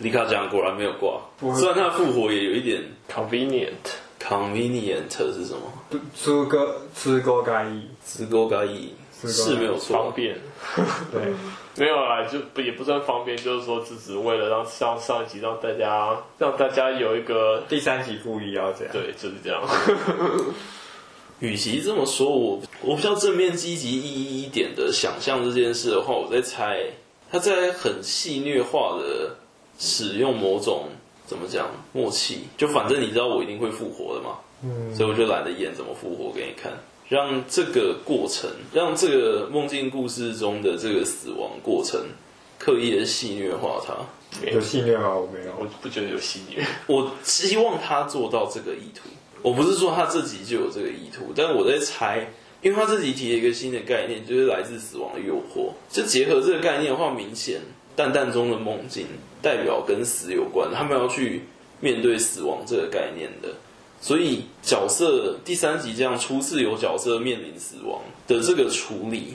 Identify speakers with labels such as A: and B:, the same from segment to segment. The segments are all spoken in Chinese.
A: 丽卡讲果然没有
B: 挂，
A: 虽然他复活也有一
C: 点
A: convenient，convenient 是什么？
B: 吃个吃个该意，
A: 直勾该意是没有错，
C: 方便。
B: 对，
C: 没有啦，就不也不算方便，就是说，只是为了让上上一集让大家让大家有一个
B: 第三集故意要这样，
C: 对，就是这样。
A: 与其这么说，我我比较正面积极意义一点的想象这件事的话，我在猜他在很戏虐化的使用某种怎么讲默契，就反正你知道我一定会复活的嘛，嗯，所以我就懒得演怎么复活给你看，让这个过程，让这个梦境故事中的这个死亡过程刻意的戏虐化它。
B: 有戏谑吗？我没有，
C: 我不觉得有戏虐。
A: 我希望他做到这个意图。我不是说他自己就有这个意图，但是我在猜，因为他自己提了一个新的概念，就是来自死亡的诱惑。就结合这个概念的话，明显淡淡中的梦境代表跟死有关，他们要去面对死亡这个概念的。所以角色第三集这样初次有角色面临死亡的这个处理，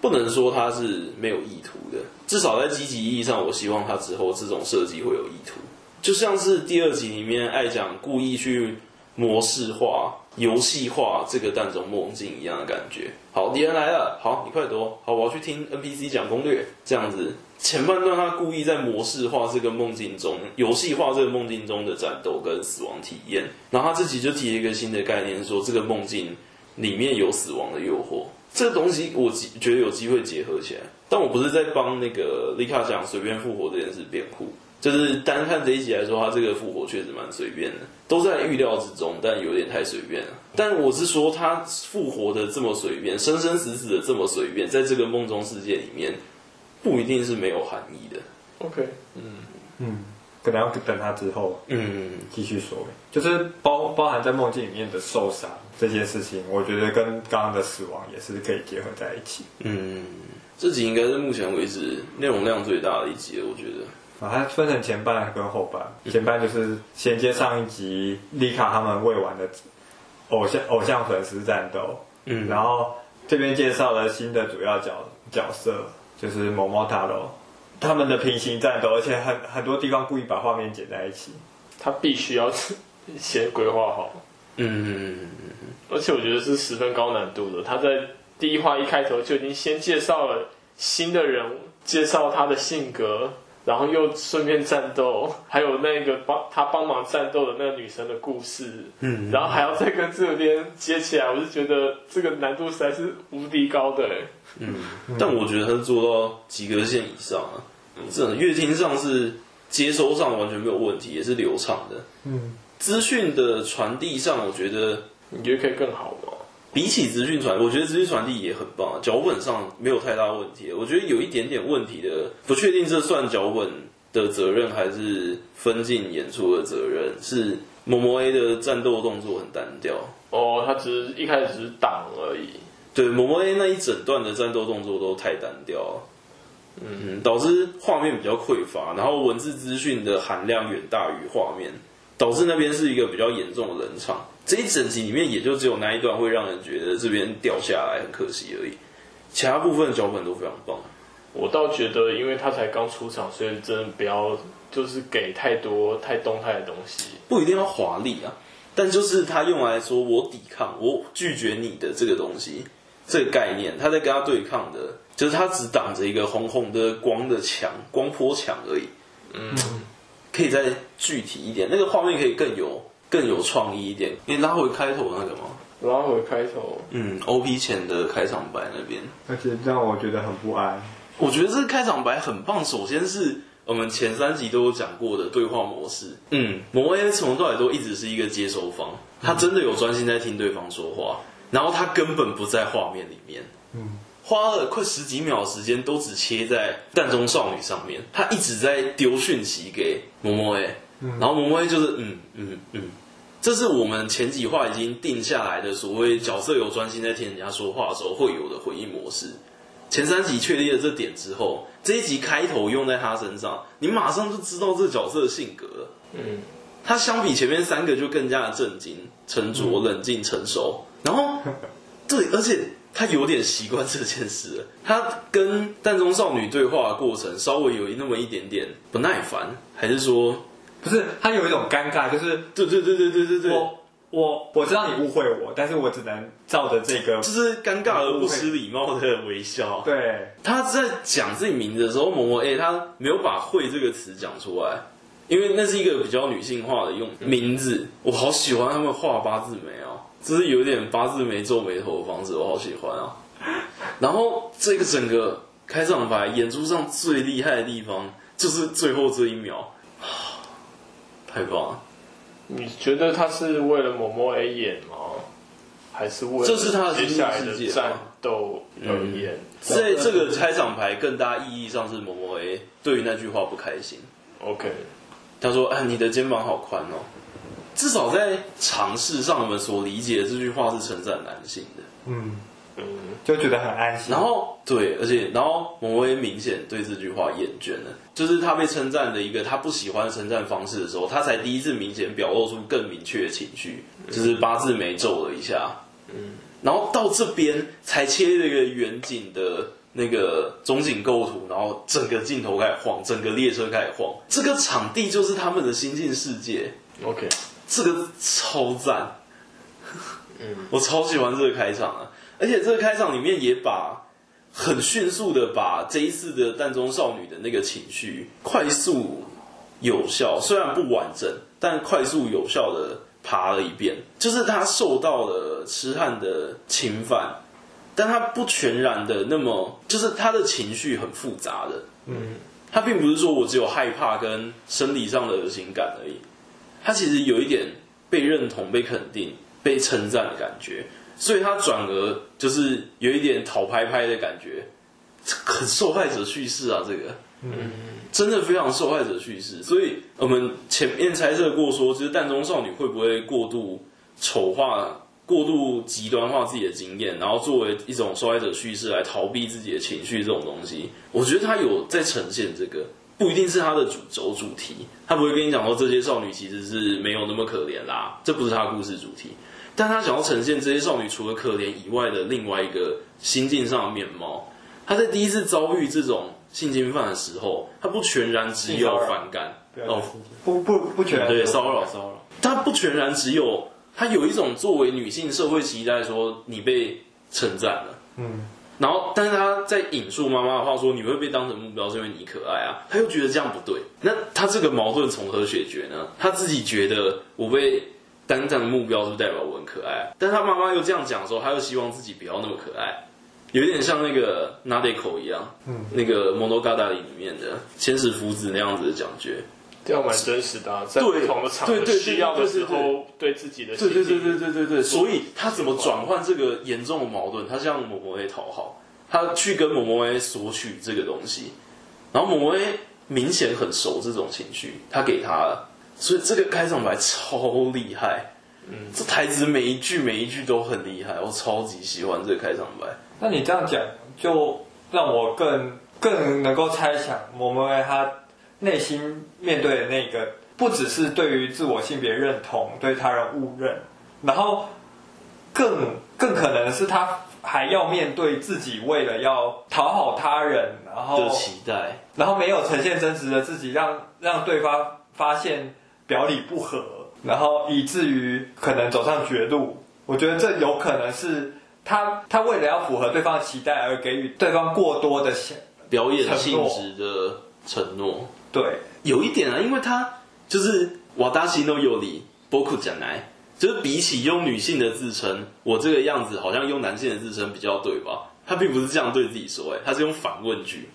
A: 不能说他是没有意图的，至少在积极意义上，我希望他之后这种设计会有意图。就像是第二集里面爱讲故意去。模式化、游戏化这个蛋中梦境一样的感觉。好，敌人来了，好，你快躲。好，我要去听 NPC 讲攻略。这样子，前半段他故意在模式化这个梦境中、游戏化这个梦境中的战斗跟死亡体验。然后他自己就提了一个新的概念，说这个梦境里面有死亡的诱惑。这个东西我觉得有机会结合起来。但我不是在帮那个丽卡讲随便复活这件事辩护。就是单看这一集来说，他这个复活确实蛮随便的，都在预料之中，但有点太随便了。但我是说，他复活的这么随便，生生死死的这么随便，在这个梦中世界里面，不一定是没有含义的。
C: OK，
A: 嗯
B: 嗯，可能要等他之后，
A: 嗯，
B: 继续说。就是包包含在梦境里面的受伤这件事情，我觉得跟刚刚的死亡也是可以结合在一起。
A: 嗯，这集应该是目前为止内容量最大的一集了，我觉得。
B: 啊，它分成前半跟后半。前半就是衔接上一集丽卡他们未完的偶像偶像粉丝战斗，嗯，然后这边介绍了新的主要角角色，就是某某塔罗他们的平行战斗，而且很很多地方故意把画面剪在一起，
C: 他必须要 先规划好，
A: 嗯，
C: 而且我觉得是十分高难度的。他在第一话一开头就已经先介绍了新的人物，介绍他的性格。然后又顺便战斗，还有那个帮他帮忙战斗的那个女生的故事，嗯，然后还要再跟这边接起来，我是觉得这个难度实在是无敌高的，
A: 嗯，但我觉得他是做到及格线以上啊，这种乐听上是接收上完全没有问题，也是流畅的，嗯，资讯的传递上，我觉得
C: 你觉得可以更好吗？
A: 比起资讯传，我觉得资讯传递也很棒。脚本上没有太大问题，我觉得有一点点问题的，不确定这算脚本的责任还是分镜演出的责任。是某某 A 的战斗动作很单调
C: 哦，他只是一开始只是挡而已。
A: 对，某某 A 那一整段的战斗动作都太单调，嗯，导致画面比较匮乏，然后文字资讯的含量远大于画面，导致那边是一个比较严重的冷场。这一整集里面，也就只有那一段会让人觉得这边掉下来很可惜而已，其他部分的脚本都非常棒。
C: 我倒觉得，因为他才刚出场，所以真的不要就是给太多太动态的东西，
A: 不一定要华丽啊，但就是他用来说我抵抗、我拒绝你的这个东西，这个概念，他在跟他对抗的，就是他只挡着一个红红的光的墙、光波墙而已。嗯，可以再具体一点，那个画面可以更有。更有创意一点，你拉回开头那个吗？
C: 拉回开头，
A: 嗯，OP 前的开场白那边，
B: 而且让我觉得很不安。
A: 我觉得这个开场白很棒。首先是我们前三集都有讲过的对话模式，嗯，摩 A 从头到尾都一直是一个接收方，他真的有专心在听对方说话，然后他根本不在画面里面，嗯，花了快十几秒的时间都只切在蛋中少女上面，他一直在丢讯息给摩摩 A，然后摩摩 A 就是嗯嗯嗯。这是我们前几话已经定下来的所谓角色有专心在听人家说话的时候会有的回应模式。前三集确立了这点之后，这一集开头用在他身上，你马上就知道这角色的性格了。嗯，他相比前面三个就更加的震惊、沉着、冷静、成熟。然后，对，而且他有点习惯这件事，他跟淡中少女对话的过程稍微有那么一点点不耐烦，还是说
B: 不是？他有一种尴尬，就是
A: 对对对对对对对，
B: 我我我知道你误会我，但是我只能照着这个，
A: 就是尴尬而不失礼貌的微笑。
B: 对，
A: 他在讲自己名字的时候，某某 A 他没有把“会”这个词讲出来，因为那是一个比较女性化的用名字。我好喜欢他们画八字眉啊。就是有点八字眉皱眉头的方式，我好喜欢啊！然后这个整个开场白演出上最厉害的地方，就是最后这一秒，太棒了！
C: 你觉得他是为了某某 A 演吗？还是为了
A: 这是他的
C: 接下来的战斗而演？
A: 在这个开场牌更大意义上是某某 A 对于那句话不开心。
C: OK，
A: 他说：“哎，你的肩膀好宽哦。”至少在常识上，我们所理解的这句话是称赞男性的，
B: 嗯嗯，就觉得很安心。
A: 然后对，而且然后某位明显对这句话厌倦了，就是他被称赞的一个他不喜欢的称赞方式的时候，他才第一次明显表露出更明确的情绪，就是八字眉皱了一下，嗯，然后到这边才切了一个远景的那个中景构图，然后整个镜头开始晃，整个列车开始晃，这个场地就是他们的心境世界
C: ，OK。
A: 这个超赞，嗯，我超喜欢这个开场啊！而且这个开场里面也把很迅速的把这一次的淡中少女的那个情绪快速有效，虽然不完整，但快速有效的爬了一遍。就是她受到了痴汉的侵犯，但她不全然的那么，就是她的情绪很复杂的，嗯，她并不是说我只有害怕跟生理上的恶心感而已。她其实有一点被认同、被肯定、被称赞的感觉，所以他转而就是有一点讨拍拍的感觉，很受害者叙事啊，这个，嗯，真的非常受害者叙事。所以我们前面猜测过说，其实蛋中少女会不会过度丑化、过度极端化自己的经验，然后作为一种受害者叙事来逃避自己的情绪这种东西，我觉得他有在呈现这个。不一定是他的主轴主题，他不会跟你讲说这些少女其实是没有那么可怜啦，这不是他故事主题。但他想要呈现这些少女除了可怜以外的另外一个心境上的面貌。他在第一次遭遇这种性侵犯的时候，他不全然只有反感哦，
B: 不不不全然
A: 对骚扰骚扰，他不全然只有他有一种作为女性社会期待说你被称赞了，嗯。然后，但是他在引述妈妈的话说：“你会被当成目标，是因为你可爱啊。”他又觉得这样不对。那他这个矛盾从何解决呢？他自己觉得我被当成目标，是不是代表我很可爱？但他妈妈又这样讲的时候，他又希望自己不要那么可爱，有点像那个 Nadeko 一样，嗯，那个 Monogatari 里面的千石福子那样子的讲觉。
C: 这样蛮真实的，在不同的场合需要的时候，对自己的
A: 对对对对对对对，所以他怎么转换这个严重的矛盾？他向某某 A 讨好，他去跟某某 A 索取这个东西，然后某某 A 明显很熟这种情绪，他给他了，所以这个开场白超厉害，嗯，这台词每一句每一句都很厉害，我超级喜欢这个开场白。
B: 那你这样讲，就让我更更能够猜想我们为他。内心面对的那个，不只是对于自我性别认同、对他人误认，然后更更可能是他还要面对自己为了要讨好他人，然后
A: 的期待，
B: 然后没有呈现真实的自己，让让对方发现表里不合，然后以至于可能走上绝路。我觉得这有可能是他他为了要符合对方的期待而给予对方过多的
A: 表演性质的承诺。
B: 对，
A: 有一点啊，因为他就是瓦达西诺尤里波库讲来，就是比起用女性的自称，我这个样子好像用男性的自称比较对吧？他并不是这样对自己说，哎，他是用反问句，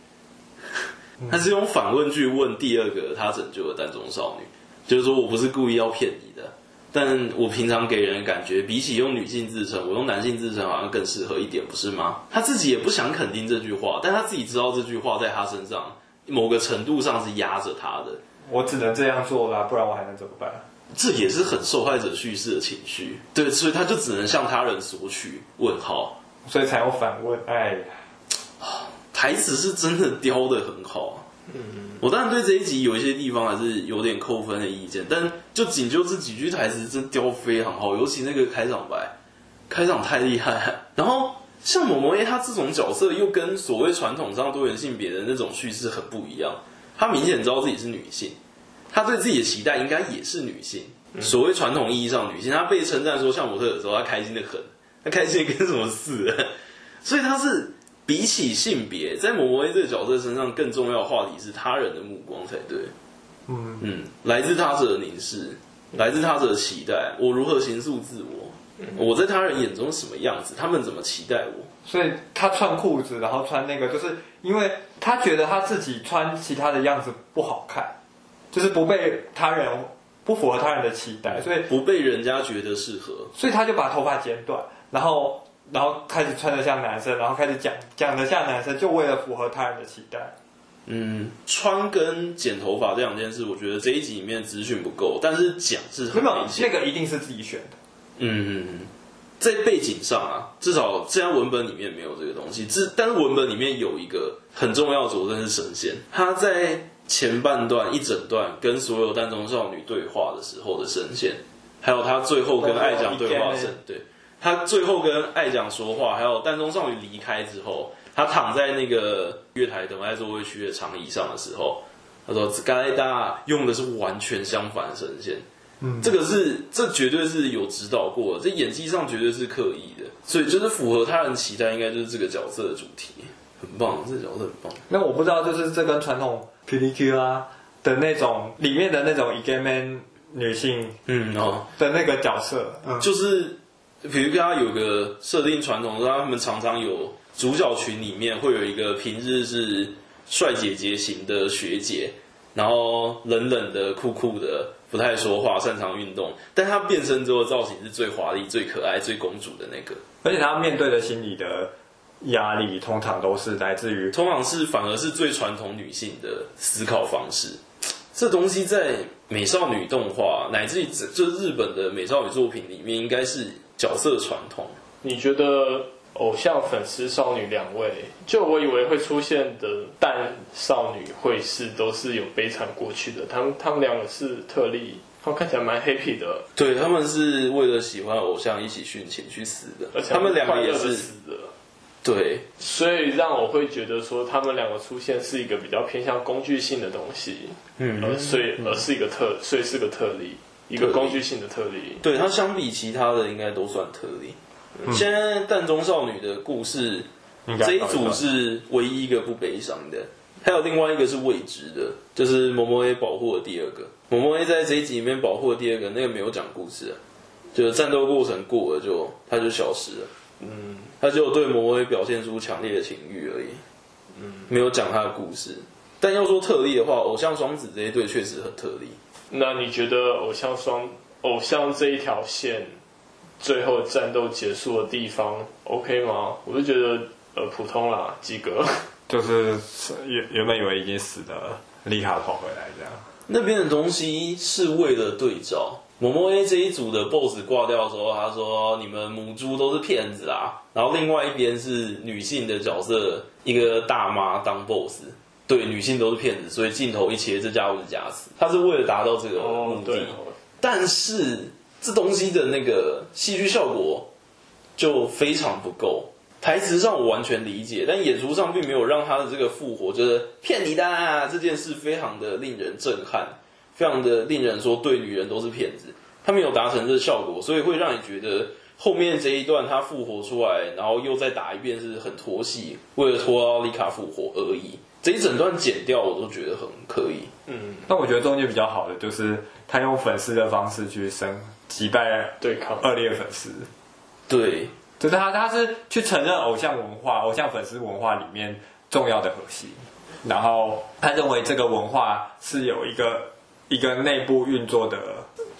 A: 他是用反问句问第二个他拯救的单中少女，就是说我不是故意要骗你的，但我平常给人的感觉，比起用女性自称，我用男性自称好像更适合一点，不是吗？他自己也不想肯定这句话，但他自己知道这句话在他身上。某个程度上是压着他的，
B: 我只能这样做啦，不然我还能怎么办？
A: 这也是很受害者叙事的情绪，对，所以他就只能向他人索取问号，
B: 所以才有反问。哎呀，
A: 台词是真的雕的很好。嗯，我当然对这一集有一些地方还是有点扣分的意见，但就仅就这几句台词，真雕非常好，尤其那个开场白，开场太厉害。然后像某某 A 他这种角色又跟所谓传统上多元性别的那种叙事很不一样。他明显知道自己是女性，他对自己的期待应该也是女性。所谓传统意义上女性，他被称赞说像模特的时候，他开心的很，他开心的跟什么似的。所以他是比起性别，在某某这个角色身上更重要的话题是他人的目光才对。嗯嗯，来自他者的凝视，来自他者的期待，我如何形塑自我？我在他人眼中什么样子？他们怎么期待我？
B: 所以他穿裤子，然后穿那个，就是因为他觉得他自己穿其他的样子不好看，就是不被他人不符合他人的期待，所以
A: 不被人家觉得适合，
B: 所以他就把头发剪短，然后然后开始穿得像男生，然后开始讲讲得像男生，就为了符合他人的期待。
A: 嗯，穿跟剪头发这两件事，我觉得这一集里面资讯不够，但是讲是很明显，
B: 那个一定是自己选的。
A: 嗯，在背景上啊，至少这样文本里面没有这个东西。只但是文本里面有一个很重要的佐证是神仙，他在前半段一整段跟所有蛋中少女对话的时候的神仙，还有他最后跟爱讲对话神，对，他最后跟爱讲说话，还有蛋中少女离开之后，他躺在那个月台等待座位区的长椅上的时候，他说：“此盖大用的是完全相反的声线。”嗯，这个是这绝对是有指导过的，这演技上绝对是刻意的，所以就是符合他人期待，应该就是这个角色的主题，很棒，这个角色很棒。
B: 那我不知道，就是这跟传统 PDQ 啊的那种里面的那种 Ikemen 女性，嗯哦。的那个角色，
A: 嗯，就是比如跟他有个设定传统，说他们常常有主角群里面会有一个平日是帅姐姐型的学姐，然后冷冷的、酷酷的。不太说话，擅长运动，但她变身之后造型是最华丽、最可爱、最公主的那个。
B: 而且她面对的心理的压力，通常都是来自于，
A: 通常是反而是最传统女性的思考方式。这东西在美少女动画乃至于就是日本的美少女作品里面，应该是角色传统。
C: 你觉得？偶像粉丝少女两位，就我以为会出现的但少女会是都是有悲惨过去的，他们他们两个是特例，他们看起来蛮 happy 的。
A: 对，他们是为了喜欢偶像一起殉情去死的，而且他们两个也是死的。对，
C: 所以让我会觉得说他们两个出现是一个比较偏向工具性的东西，嗯，而所以而是一个特，所以是个特例，一个工具性的特例。
A: 对，它相比其他的应该都算特例。现在蛋中少女的故事，这一组是唯一一个不悲伤的，还有另外一个是未知的，就是某某 A 保护的第二个。某某 A 在这一集里面保护的第二个，那个没有讲故事啊，就是战斗过程过了就他就消失了。嗯，他就对某某 A 表现出强烈的情欲而已。嗯，没有讲他的故事。但要说特例的话，偶像双子这一对确实很特例。
C: 那你觉得偶像双偶像这一条线？最后战斗结束的地方，OK 吗？我就觉得呃普通啦，及格。
B: 就是原原本以为已经死的丽卡跑回来这样。
A: 那边的东西是为了对照。某某 A 这一组的 BOSS 挂掉的时候，他说你们母猪都是骗子啊。然后另外一边是女性的角色，一个大妈当 BOSS，对，女性都是骗子，所以镜头一切，这家伙是假死。他是为了达到这个目的，哦、但是。这东西的那个戏剧效果就非常不够，台词上我完全理解，但演出上并没有让他的这个复活，就是骗你的啊，这件事非常的令人震撼，非常的令人说对女人都是骗子，他没有达成这个效果，所以会让你觉得后面这一段他复活出来，然后又再打一遍是很拖戏，为了拖奥丽卡复活而已。这一整段剪掉我都觉得很可以。
B: 嗯，但我觉得中间比较好的就是他用粉丝的方式去生。击败对抗恶劣粉丝，
A: 对，
B: 就是他，他是去承认偶像文化、偶像粉丝文化里面重要的核心，然后他认为这个文化是有一个一个内部运作的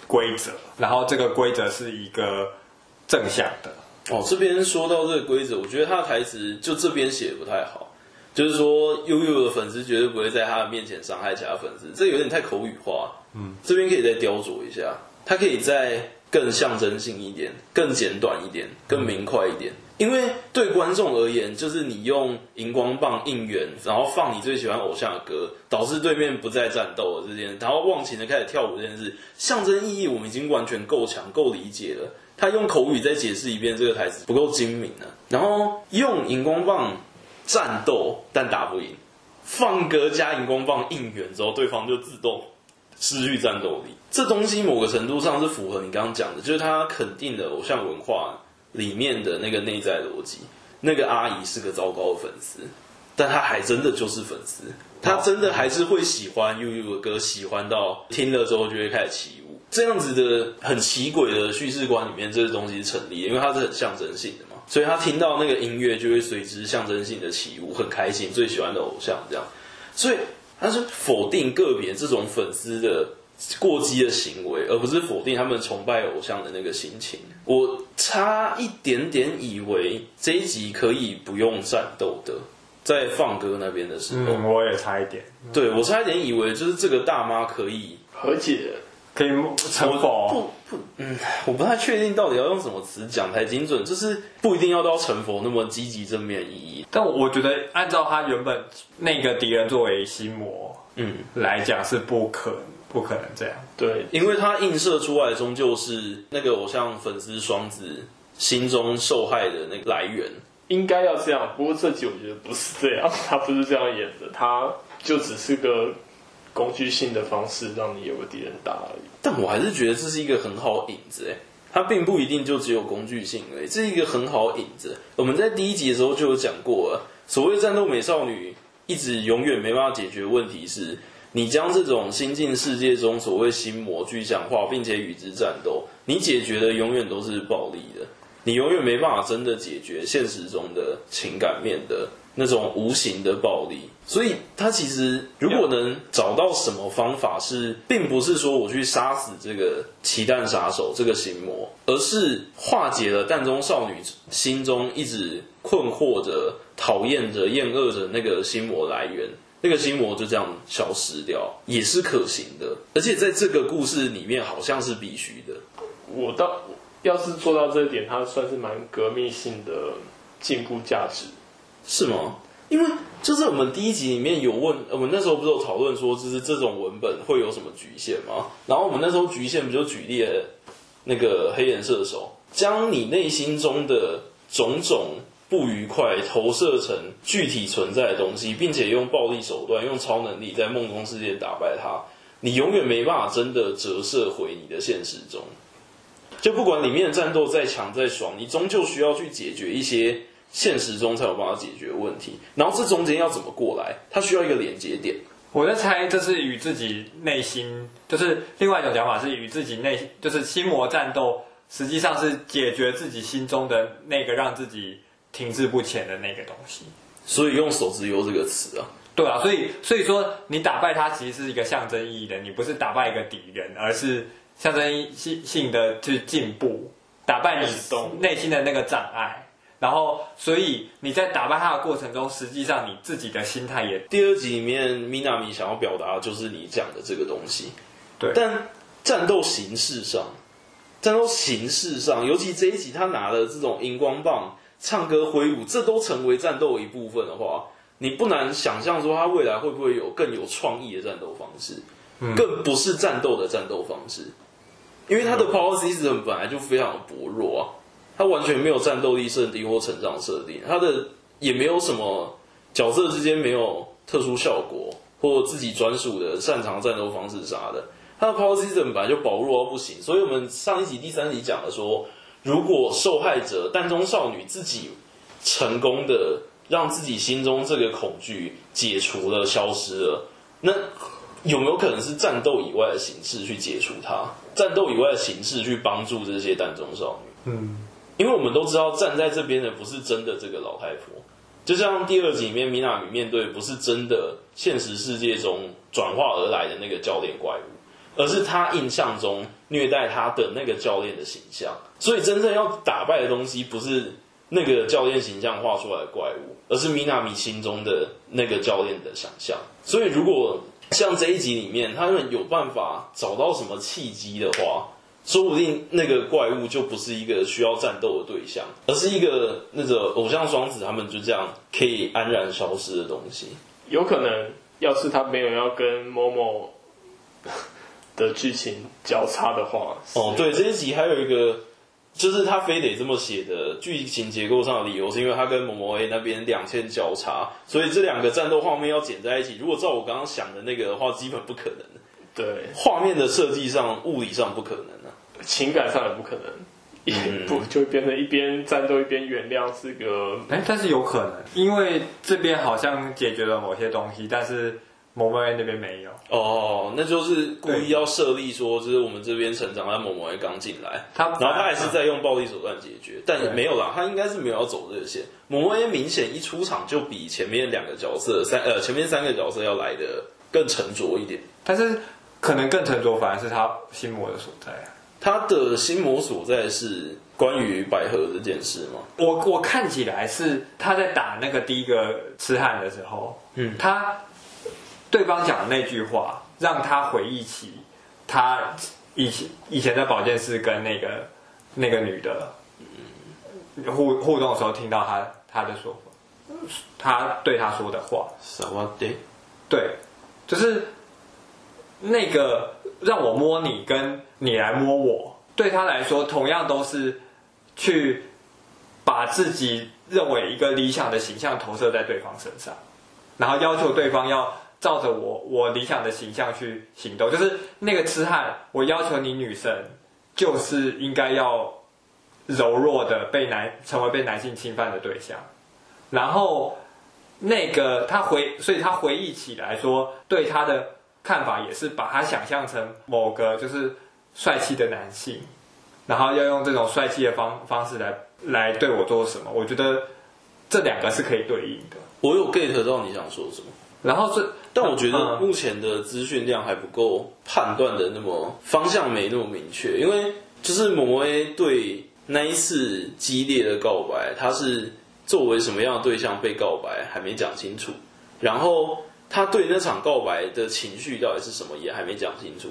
B: 规则，然后这个规则是一个正向的。
A: 哦，这边说到这个规则，我觉得他的台词就这边写的不太好，就是说悠悠的粉丝绝对不会在他的面前伤害其他粉丝，这有点太口语化。嗯，这边可以再雕琢一下。它可以再更象征性一点，更简短一点，更明快一点。因为对观众而言，就是你用荧光棒应援，然后放你最喜欢偶像的歌，导致对面不再战斗了这件，然后忘情的开始跳舞这件事，象征意义我们已经完全够强、够理解了。他用口语再解释一遍这个台词不够精明呢、啊。然后用荧光棒战斗，但打不赢。放歌加荧光棒应援之后，对方就自动失去战斗力。这东西某个程度上是符合你刚刚讲的，就是他肯定的偶像文化里面的那个内在逻辑。那个阿姨是个糟糕的粉丝，但她还真的就是粉丝，她真的还是会喜欢 UU 的歌，喜欢到听了之后就会开始起舞。这样子的很奇诡的叙事观里面，这个东西是成立的，因为它是很象征性的，所以他听到那个音乐就会随之象征性的起舞，很开心，最喜欢的偶像这样，所以他是否定个别这种粉丝的过激的行为，而不是否定他们崇拜偶像的那个心情。我差一点点以为这一集可以不用战斗的，在放歌那边的时候，
B: 嗯，我也差一点。
A: 对，我差一点以为就是这个大妈可以
C: 和解，
B: 可以成佛。
A: 不不，嗯，我不太确定到底要用什么词讲才精准，就是不一定要到成佛那么积极正面意义。
B: 但我觉得按照他原本那个敌人作为心魔，嗯，来讲是不可能。不可能这样，
A: 对，因为他映射出来终究是那个偶像粉丝双子心中受害的那个来源，
C: 应该要这样。不过这集我觉得不是这样，他不是这样演的，他就只是个工具性的方式让你有个敌人打而已。
A: 但我还是觉得这是一个很好的影子，哎，它并不一定就只有工具性诶，这是一个很好的影子。我们在第一集的时候就有讲过了，所谓战斗美少女一直永远没办法解决问题是。你将这种新进世界中所谓心魔具象化，并且与之战斗，你解决的永远都是暴力的，你永远没办法真的解决现实中的情感面的那种无形的暴力。所以，他其实如果能找到什么方法，是并不是说我去杀死这个奇蛋杀手这个心魔，而是化解了蛋中少女心中一直困惑着、讨厌着、厌恶着那个心魔来源。那个心魔就这样消失掉，也是可行的，而且在这个故事里面好像是必须的。
C: 我倒要是做到这一点，它算是蛮革命性的进步价值，
A: 是吗？因为就是我们第一集里面有问，我们那时候不是有讨论说，就是这种文本会有什么局限吗？然后我们那时候局限不就举例了那个黑岩射手，将你内心中的种种。不愉快投射成具体存在的东西，并且用暴力手段、用超能力在梦中世界打败它，你永远没办法真的折射回你的现实中。就不管里面的战斗再强再爽，你终究需要去解决一些现实中才有办法解决问题。然后这中间要怎么过来？它需要一个连接点。
B: 我在猜，这是与自己内心，就是另外一种讲法，是与自己内，就是心魔战斗，实际上是解决自己心中的那个让自己。停滞不前的那个东西，
A: 所以用手指游这个词啊，
B: 对啊，所以所以说你打败它其实是一个象征意义的，你不是打败一个敌人，而是象征性性的去进步，打败你内心的那个障碍，然后所以你在打败他的过程中，实际上你自己的心态也。
A: 第二集里面米娜米想要表达的就是你讲的这个东西，
B: 对，
A: 但战斗形式上，战斗形式上，尤其这一集他拿的这种荧光棒。唱歌挥舞，这都成为战斗的一部分的话，你不难想象说他未来会不会有更有创意的战斗方式，嗯、更不是战斗的战斗方式，因为他的 power system 本来就非常的薄弱啊，他完全没有战斗力设定或成长设定，他的也没有什么角色之间没有特殊效果或自己专属的擅长战斗方式啥的，他的 power system 本来就薄弱到不行，所以我们上一集第三集讲的说。如果受害者蛋中少女自己成功的让自己心中这个恐惧解除了、消失了，那有没有可能是战斗以外的形式去解除它？战斗以外的形式去帮助这些蛋中少女？嗯，因为我们都知道站在这边的不是真的这个老太婆，就像第二集里面米娜米面对不是真的现实世界中转化而来的那个教练怪物。而是他印象中虐待他的那个教练的形象，所以真正要打败的东西不是那个教练形象画出来的怪物，而是米娜米心中的那个教练的想象。所以如果像这一集里面他们有办法找到什么契机的话，说不定那个怪物就不是一个需要战斗的对象，而是一个那个偶像双子他们就这样可以安然消失的东西。
C: 有可能，要是他没有要跟某某。的剧情交叉的话，
A: 哦，对，这一集还有一个就是他非得这么写的剧情结构上的理由，是因为他跟某某 A 那边两线交叉，所以这两个战斗画面要剪在一起。如果照我刚刚想的那个的话，基本不可能。
C: 对，
A: 画面的设计上、物理上不可能啊，
C: 情感上也不可能。也不就变成一边战斗一边原谅是个？
B: 哎，但是有可能，因为这边好像解决了某些东西，但是。某某 A 那边没有
A: 哦，那就是故意要设立说，就是我们这边成长，但某某 A 刚进来，他然后他还是在用暴力手段解决，但也没有啦，他应该是没有要走这个线。某某 A 明显一出场就比前面两个角色三呃前面三个角色要来的更沉着一点，
B: 但是可能更沉着反而是他心魔的所在啊。
A: 他的心魔所在是关于百合这件事吗？
B: 我我看起来是他在打那个第一个痴汉的时候，嗯，他。对方讲的那句话，让他回忆起他以前以前在保健室跟那个那个女的互互动的时候，听到他他的说法，他对他说的话。
A: 什么的？
B: 对，就是那个让我摸你，跟你来摸我，对他来说，同样都是去把自己认为一个理想的形象投射在对方身上，然后要求对方要。照着我我理想的形象去行动，就是那个痴汉，我要求你女生就是应该要柔弱的被男成为被男性侵犯的对象，然后那个他回，所以他回忆起来说，对他的看法也是把他想象成某个就是帅气的男性，然后要用这种帅气的方方式来来对我做什么，我觉得这两个是可以对应的。
A: 我有 get 到你想说什么。
B: 然后这，
A: 但我觉得目前的资讯量还不够判断的那么方向没那么明确，因为就是某某 A 对那一次激烈的告白，他是作为什么样的对象被告白还没讲清楚，然后他对那场告白的情绪到底是什么也还没讲清楚，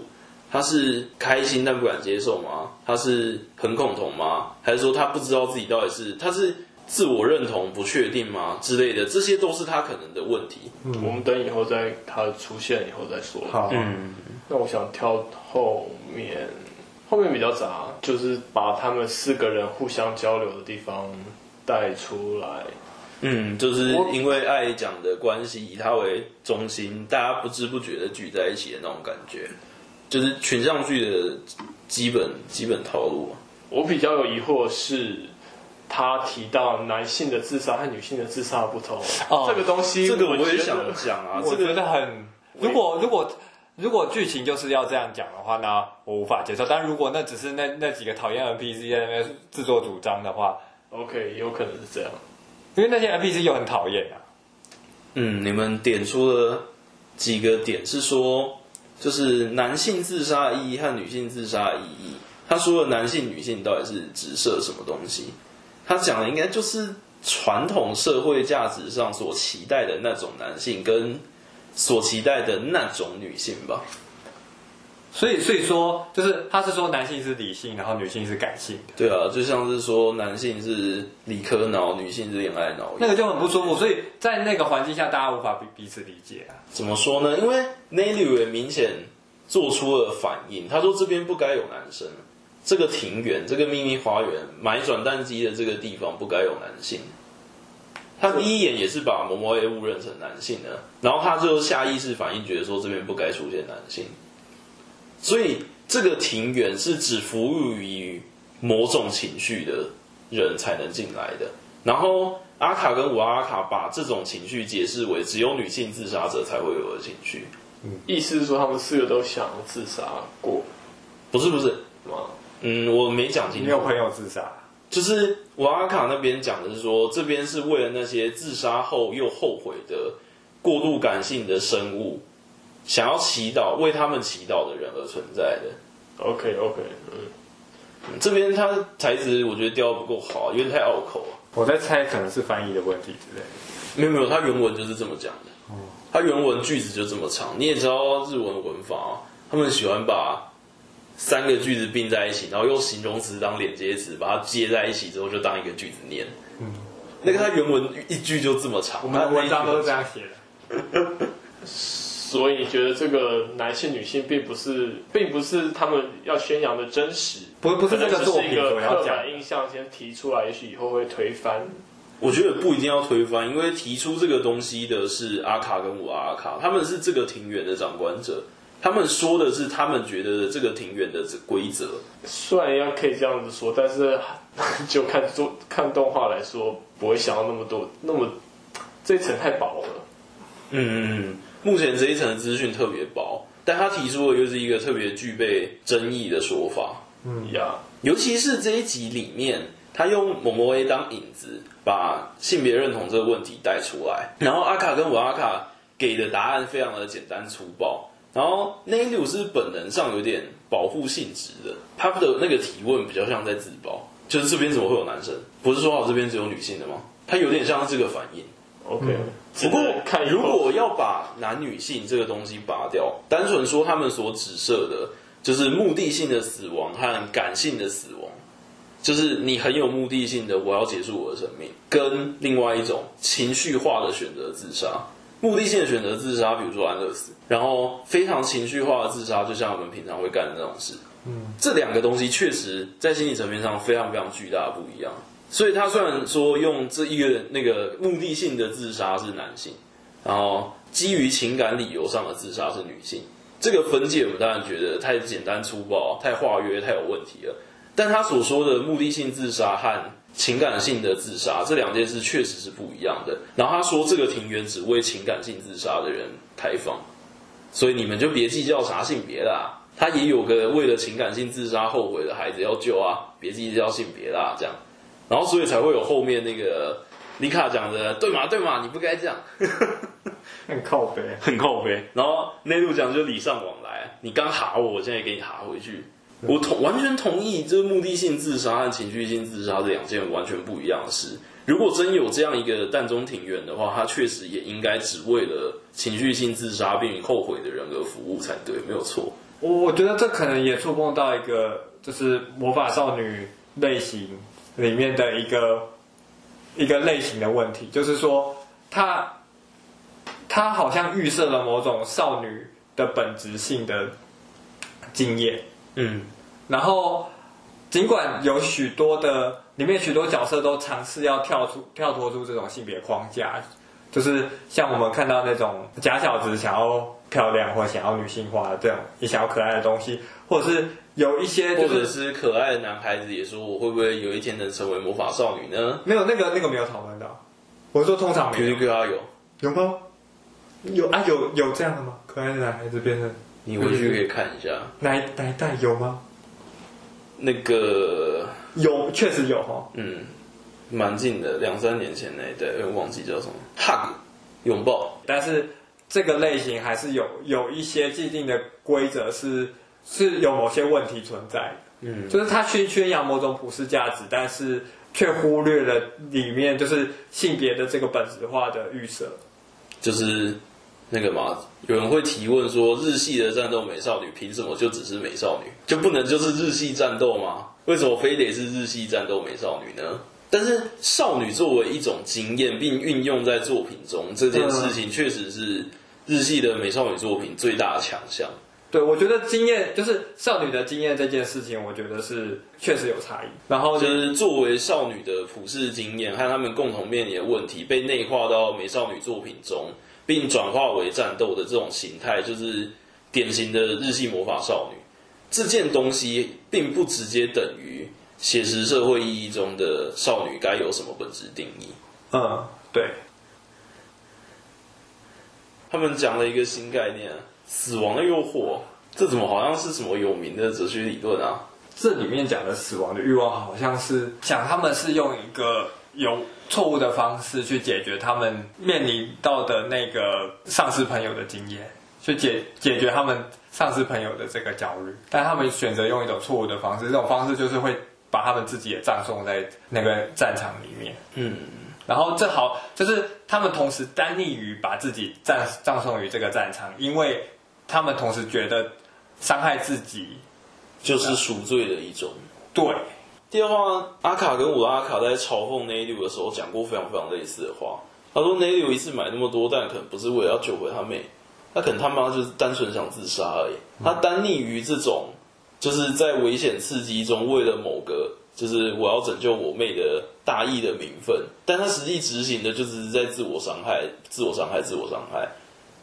A: 他是开心但不敢接受吗？他是很恐同吗？还是说他不知道自己到底是他是？自我认同不确定吗之类的，这些都是他可能的问题。
C: 嗯，我们等以后在他出现以后再说。
B: 好，嗯，
C: 那我想挑后面，后面比较杂，就是把他们四个人互相交流的地方带出来。
A: 嗯，就是因为爱讲的关系，以他为中心，大家不知不觉的聚在一起的那种感觉，就是群像剧的基本基本套路。
C: 我比较有疑惑是。他提到男性的自杀和女性的自杀不同，哦，这个东西，
A: 这个我也想讲啊，
B: 我觉得很，如果如果如果剧情就是要这样讲的话，那我无法接受。但如果那只是那那几个讨厌 NPC 在那边自作主张的话
C: ，OK，有可能是这样，
B: 因为那些 NPC 又很讨厌啊。
A: 嗯，你们点出了几个点，是说就是男性自杀的意义和女性自杀意义。他说了男性、女性到底是指涉什么东西？他讲的应该就是传统社会价值上所期待的那种男性，跟所期待的那种女性吧。
B: 所以，所以说，就是他是说男性是理性，然后女性是感性的。
A: 对啊，就像是说男性是理科脑，女性是恋爱脑，
B: 那个就很不舒服。所以在那个环境下，大家无法彼彼此理解啊。
A: 怎么说呢？因为 Nelly 也明显做出了反应，他说这边不该有男生。这个庭园，这个秘密花园，买转蛋机的这个地方不该有男性。他第一眼也是把某某 A 误认成男性的，然后他就下意识反应，觉得说这边不该出现男性。所以这个庭园是只服务于某种情绪的人才能进来的。然后阿卡跟瓦阿卡把这种情绪解释为只有女性自杀者才会有的情绪。
C: 嗯，意思是说他们四个都想自杀过？
A: 不是不是嗯，我没讲清楚。
B: 没有朋友自杀，
A: 就是瓦阿卡那边讲的是说，这边是为了那些自杀后又后悔的过度感性的生物，想要祈祷为他们祈祷的人而存在的。
C: OK OK，嗯，
A: 嗯这边他台词我觉得雕得不够好，有点太拗口。
B: 我在猜可能是翻译的问题之类的。
A: 没有没有，他原文就是这么讲的。哦，他原文句子就这么长。你也知道日文文法，啊他们喜欢把。三个句子并在一起，然后用形容词当连接词，把它接在一起之后，就当一个句子念。嗯，那个它原文一句就这么长，
B: 我们的文章都是这样写的。
C: 所以你觉得这个男性女性并不是，并不是他们要宣扬的真实，
B: 不不是这个作品
C: 是一个刻板印象先提出来，也许以后会推翻。
A: 我觉得不一定要推翻，因为提出这个东西的是阿卡跟我阿卡，他们是这个庭园的掌管者，他们说的是他们觉得这个庭园的规则。
C: 虽然要可以这样子说，但是就看做看动画来说，不会想到那么多，那么这一层太薄了。
A: 嗯嗯，目前这一层的资讯特别薄，但他提出的又是一个特别具备争议的说法。
C: 嗯呀，
A: 尤其是这一集里面，他用某某 A 当引子。把性别认同这个问题带出来，然后阿卡跟瓦阿卡给的答案非常的简单粗暴，然后内鲁是本能上有点保护性质的，他的那个提问比较像在自保，就是这边怎么会有男生？不是说好这边只有女性的吗？他有点像这个反应。
C: OK，
A: 不过如果要把男女性这个东西拔掉，单纯说他们所指涉的，就是目的性的死亡和感性的死亡。就是你很有目的性的，我要结束我的生命，跟另外一种情绪化的选择自杀。目的性的选择自杀，比如说安乐死，然后非常情绪化的自杀，就像我们平常会干的那种事。嗯，这两个东西确实在心理层面上非常非常巨大的不一样。所以他虽然说用这一个那个目的性的自杀是男性，然后基于情感理由上的自杀是女性，这个分界我们当然觉得太简单粗暴、太化约、太有问题了。但他所说的目的性自杀和情感性的自杀这两件事确实是不一样的。然后他说这个庭园只为情感性自杀的人开放，所以你们就别计较啥性别啦。他也有个为了情感性自杀后悔的孩子要救啊，别计较性别啦。这样，然后所以才会有后面那个妮卡讲的对嘛对嘛，你不该这样，
B: 很靠北，
A: 很靠北。然后内陆讲就礼尚往来，你刚哈我，我现在也给你哈回去。我同完全同意，这个目的性自杀和情绪性自杀这两件完全不一样的事。如果真有这样一个淡中庭院的话，它确实也应该只为了情绪性自杀并后悔的人而服务才对，没有错。
B: 我我觉得这可能也触碰到一个，就是魔法少女类型里面的一个一个类型的问题，就是说，它它好像预设了某种少女的本质性的经验。嗯，然后尽管有许多的里面许多角色都尝试要跳出跳脱出这种性别框架，就是像我们看到那种假小子想要漂亮或想要女性化的这种也想要可爱的东西，或者是有一些、就是、
A: 或者是可爱的男孩子也说我会不会有一天能成为魔法少女呢？
B: 没有那个那个没有讨论到，我说通常没有，
A: 有有
B: 有吗？有啊有有这样的吗？可爱的男孩子变成。
A: 你回去可以看一下，
B: 哪一哪一代有吗？
A: 那个
B: 有，确实有哈。
A: 嗯，蛮近的，两三年前那一代，我忘记叫什么，hug，拥抱。
B: 但是这个类型还是有有一些既定的规则，是是有某些问题存在的。嗯，就是他宣宣扬某种普世价值，但是却忽略了里面就是性别的这个本质化的预设，
A: 就是。那个嘛，有人会提问说，日系的战斗美少女凭什么就只是美少女，就不能就是日系战斗吗？为什么非得是日系战斗美少女呢？但是少女作为一种经验并运用在作品中这件事情，确实是日系的美少女作品最大的强项。
B: 对，我觉得经验就是少女的经验这件事情，我觉得是确实有差异。然后
A: 就是作为少女的普世经验和他们共同面临的问题，被内化到美少女作品中。并转化为战斗的这种形态，就是典型的日系魔法少女。这件东西并不直接等于写实社会意义中的少女该有什么本质定义。
B: 嗯，对。
A: 他们讲了一个新概念——死亡的诱惑。这怎么好像是什么有名的哲学理论啊？
B: 这里面讲的死亡的欲望，好像是讲他们是用一个有。错误的方式去解决他们面临到的那个丧失朋友的经验，去解解决他们丧失朋友的这个焦虑，但他们选择用一种错误的方式，这种方式就是会把他们自己也葬送在那个战场里面。嗯，然后正好就是他们同时单立于把自己葬葬送于这个战场，因为他们同时觉得伤害自己
A: 就是赎罪的一种。
B: 对。
A: 第二话，阿卡跟乌拉卡在嘲讽内六的时候讲过非常非常类似的话。他说内六一次买那么多弹，可能不是为了要救回他妹，他可能他妈就是单纯想自杀而已，他单溺于这种就是在危险刺激中为了某个就是我要拯救我妹的大义的名分，但他实际执行的就只是在自我伤害、自我伤害、自我伤害。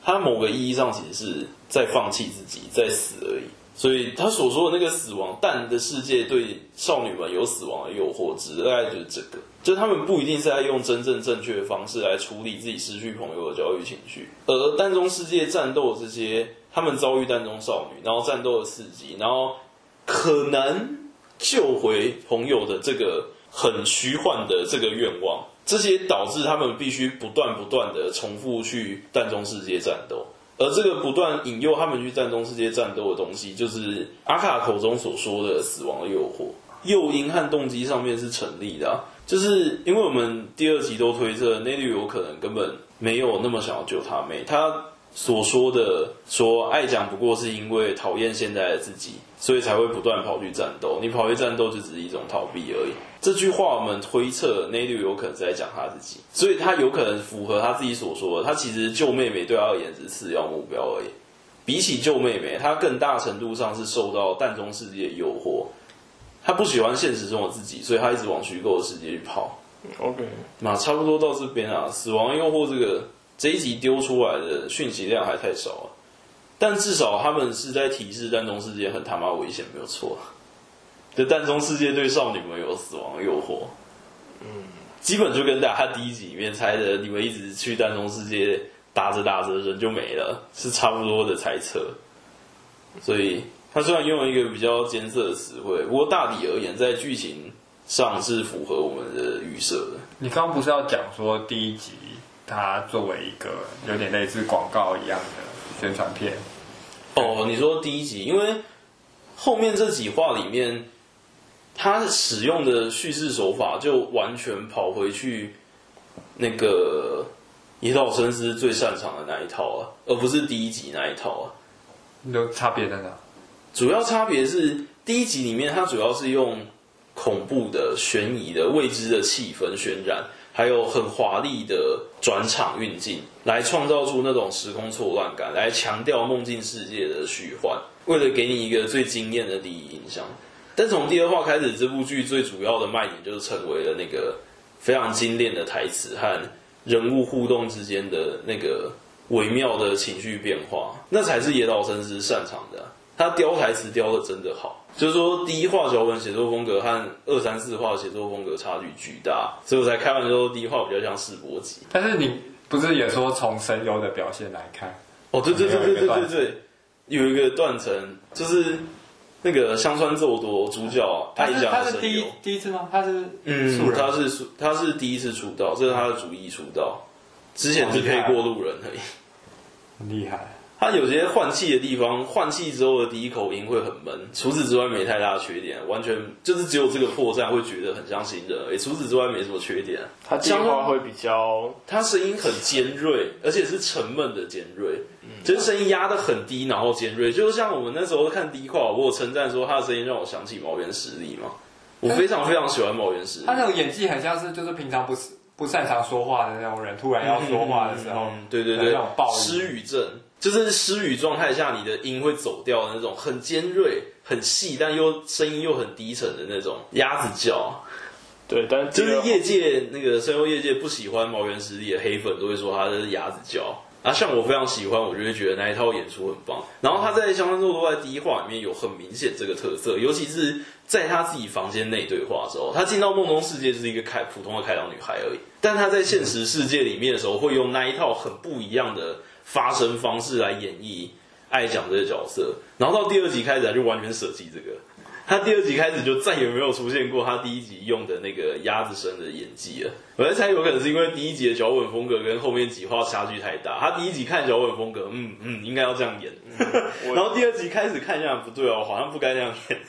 A: 他某个意义上其实是在放弃自己，在死而已。所以他所说的那个死亡，但的世界对少女们有死亡的诱惑，指的大概就是这个。就他们不一定是在用真正正确的方式来处理自己失去朋友的焦虑情绪，而蛋中世界战斗这些，他们遭遇蛋中少女，然后战斗的刺激，然后可能救回朋友的这个很虚幻的这个愿望，这些导致他们必须不断不断的重复去蛋中世界战斗。而这个不断引诱他们去战中世界战斗的东西，就是阿卡口中所说的死亡的诱惑。诱因和动机上面是成立的，就是因为我们第二集都推测内绿有可能根本没有那么想要救他妹，他所说的说爱讲不过是因为讨厌现在的自己，所以才会不断跑去战斗。你跑去战斗就只是一种逃避而已。这句话我们推测内绿有可能是在讲他自己，所以他有可能符合他自己所说的，他其实救妹妹对他而言只是次要目标而已。比起救妹妹，他更大程度上是受到蛋中世界的诱惑。他不喜欢现实中的自己，所以他一直往虚构的世界去跑。
C: OK，
A: 那差不多到这边啊，死亡诱惑这个这一集丢出来的讯息量还太少了，但至少他们是在提示蛋中世界很他妈危险，没有错。这蛋中世界对少女们有死亡诱惑，嗯，基本就跟大家第一集里面猜的，你们一直去蛋中世界打着打着人就没了，是差不多的猜测，所以。他虽然用了一个比较艰涩的词汇，不过大体而言，在剧情上是符合我们的预设的。
B: 你刚不是要讲说第一集它作为一个有点类似广告一样的宣传片？
A: 哦，你说第一集，因为后面这几话里面，他使用的叙事手法就完全跑回去那个野岛伸司最擅长的那一套啊，而不是第一集那一套啊。
B: 有差别在哪？
A: 主要差别是第一集里面，它主要是用恐怖的、悬疑的、未知的气氛渲染，还有很华丽的转场运镜，来创造出那种时空错乱感，来强调梦境世界的虚幻，为了给你一个最惊艳的第一印象。但从第二话开始，这部剧最主要的卖点就是成为了那个非常精炼的台词和人物互动之间的那个微妙的情绪变化，那才是野岛伸司擅长的。他雕台词雕的真的好，就是说第一话脚本写作风格和二三四话写作风格差距巨大，所以我才开玩笑说第一话比较像世博集。
B: 但是你不是也说从声优的表现来看？
A: 哦，对对对对对对对，有一个断层，就是那个香川奏多主角，
B: 他是他是第一第一次吗？他是
A: 嗯，他是他是第一次出道，这是他的主意出道，之前是配过路人而已，
B: 很厉害。
A: 他有些换气的地方，换气之后的第一口音会很闷。除此之外，没太大的缺点，完全就是只有这个破绽会觉得很像新人而已。除此之外，没什么缺点。
C: 他讲话会比较，
A: 他声音很尖锐，而且是沉闷的尖锐，嗯、就是声音压得很低，然后尖锐。就是像我们那时候看第一块，我有称赞说他的声音让我想起毛原实力嘛。我非常非常喜欢毛原实力。
B: 他那种演技很像是，就是平常不是不擅长说话的那种人，突然要说话的时候，
A: 嗯、对对对，那种失语症。就是失语状态下，你的音会走掉的那种很尖锐、很细，但又声音又很低沉的那种鸭子叫。
C: 对，但
A: 就是业界那个声优业界不喜欢毛原实力的黑粉都会说他是鸭子叫。啊，像我非常喜欢，我就会觉得那一套演出很棒。然后他在香川奏多在第一话里面有很明显这个特色，尤其是在他自己房间内对话的时候，他进到梦中世界就是一个开普通的开朗女孩而已，但他在现实世界里面的时候，会用那一套很不一样的。发声方式来演绎爱讲这个角色，然后到第二集开始他就完全舍弃这个。他第二集开始就再也没有出现过他第一集用的那个鸭子声的演技了。我在猜有可能是因为第一集的脚本风格跟后面几话差距太大。他第一集看脚本风格，嗯嗯，应该要这样演。然后第二集开始看一下，不对哦，好像不该这样演。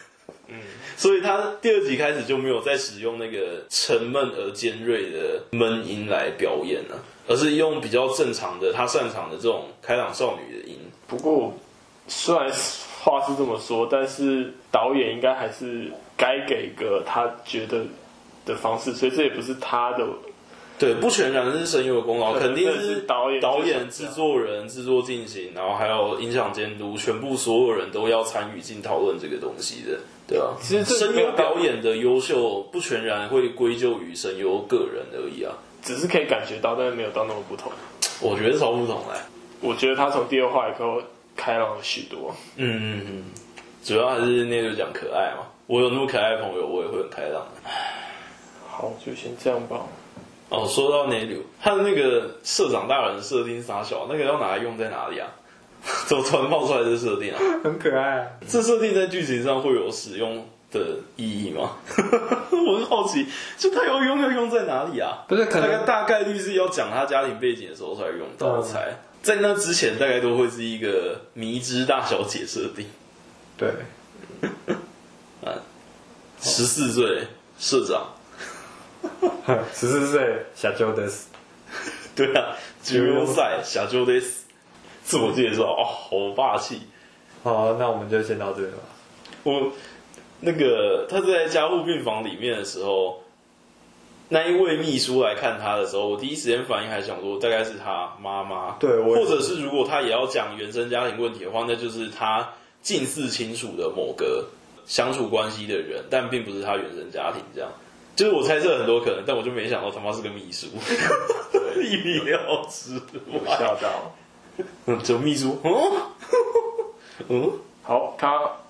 A: 嗯，所以他第二集开始就没有再使用那个沉闷而尖锐的闷音来表演了。而是用比较正常的，他擅长的这种开朗少女的音。
C: 不过，虽然话是这么说，但是导演应该还是该给个他觉得的方式，所以这也不是他的
A: 对，不全然是声优的功劳，肯定是
C: 导演、
A: 导演、制作人、制作进行，然后还有音响监督，全部所有人都要参与进讨论这个东西的，对啊。
C: 其实
A: 声优表演的优秀，不全然会归咎于声优个人而已啊，
C: 只是可以感觉到，但是没有到那么不同。
A: 我觉得超不同嘞。
C: 我觉得他从第二话以后开朗了许多。
A: 嗯嗯嗯，主要还是那个讲可爱嘛。我有那么可爱的朋友，我也会很开朗。
C: 好，就先这样吧。
A: 哦，说到那里，他的那个社长大人设定傻小，那个要拿来用在哪里啊？怎么突然冒出来这设定啊？
B: 很可爱啊！
A: 这设定在剧情上会有使用的意义吗？我很好奇，就他要用要用在哪里啊？
B: 不是，可能
A: 大概率是要讲他家庭背景的时候才用到。我猜、嗯，在那之前大概都会是一个迷之大小姐设定。
B: 对，
A: 啊，十四岁社长。
B: 十四岁小舅的死，
A: 对啊，九六赛小舅的死，自我介绍哦，好霸气。
B: 好，那我们就先到这里吧。
A: 我那个他在加护病房里面的时候，那一位秘书来看他的时候，我第一时间反应还想说，大概是他妈妈，
B: 对，
A: 或者是如果他也要讲原生家庭问题的话，那就是他近似亲属的某个相处关系的人，但并不是他原生家庭这样。就是我猜测很多可能，但我就没想到他妈是个秘书，意料之外，
C: 吓到。
A: 嗯，就秘书，嗯，嗯，
C: 好，他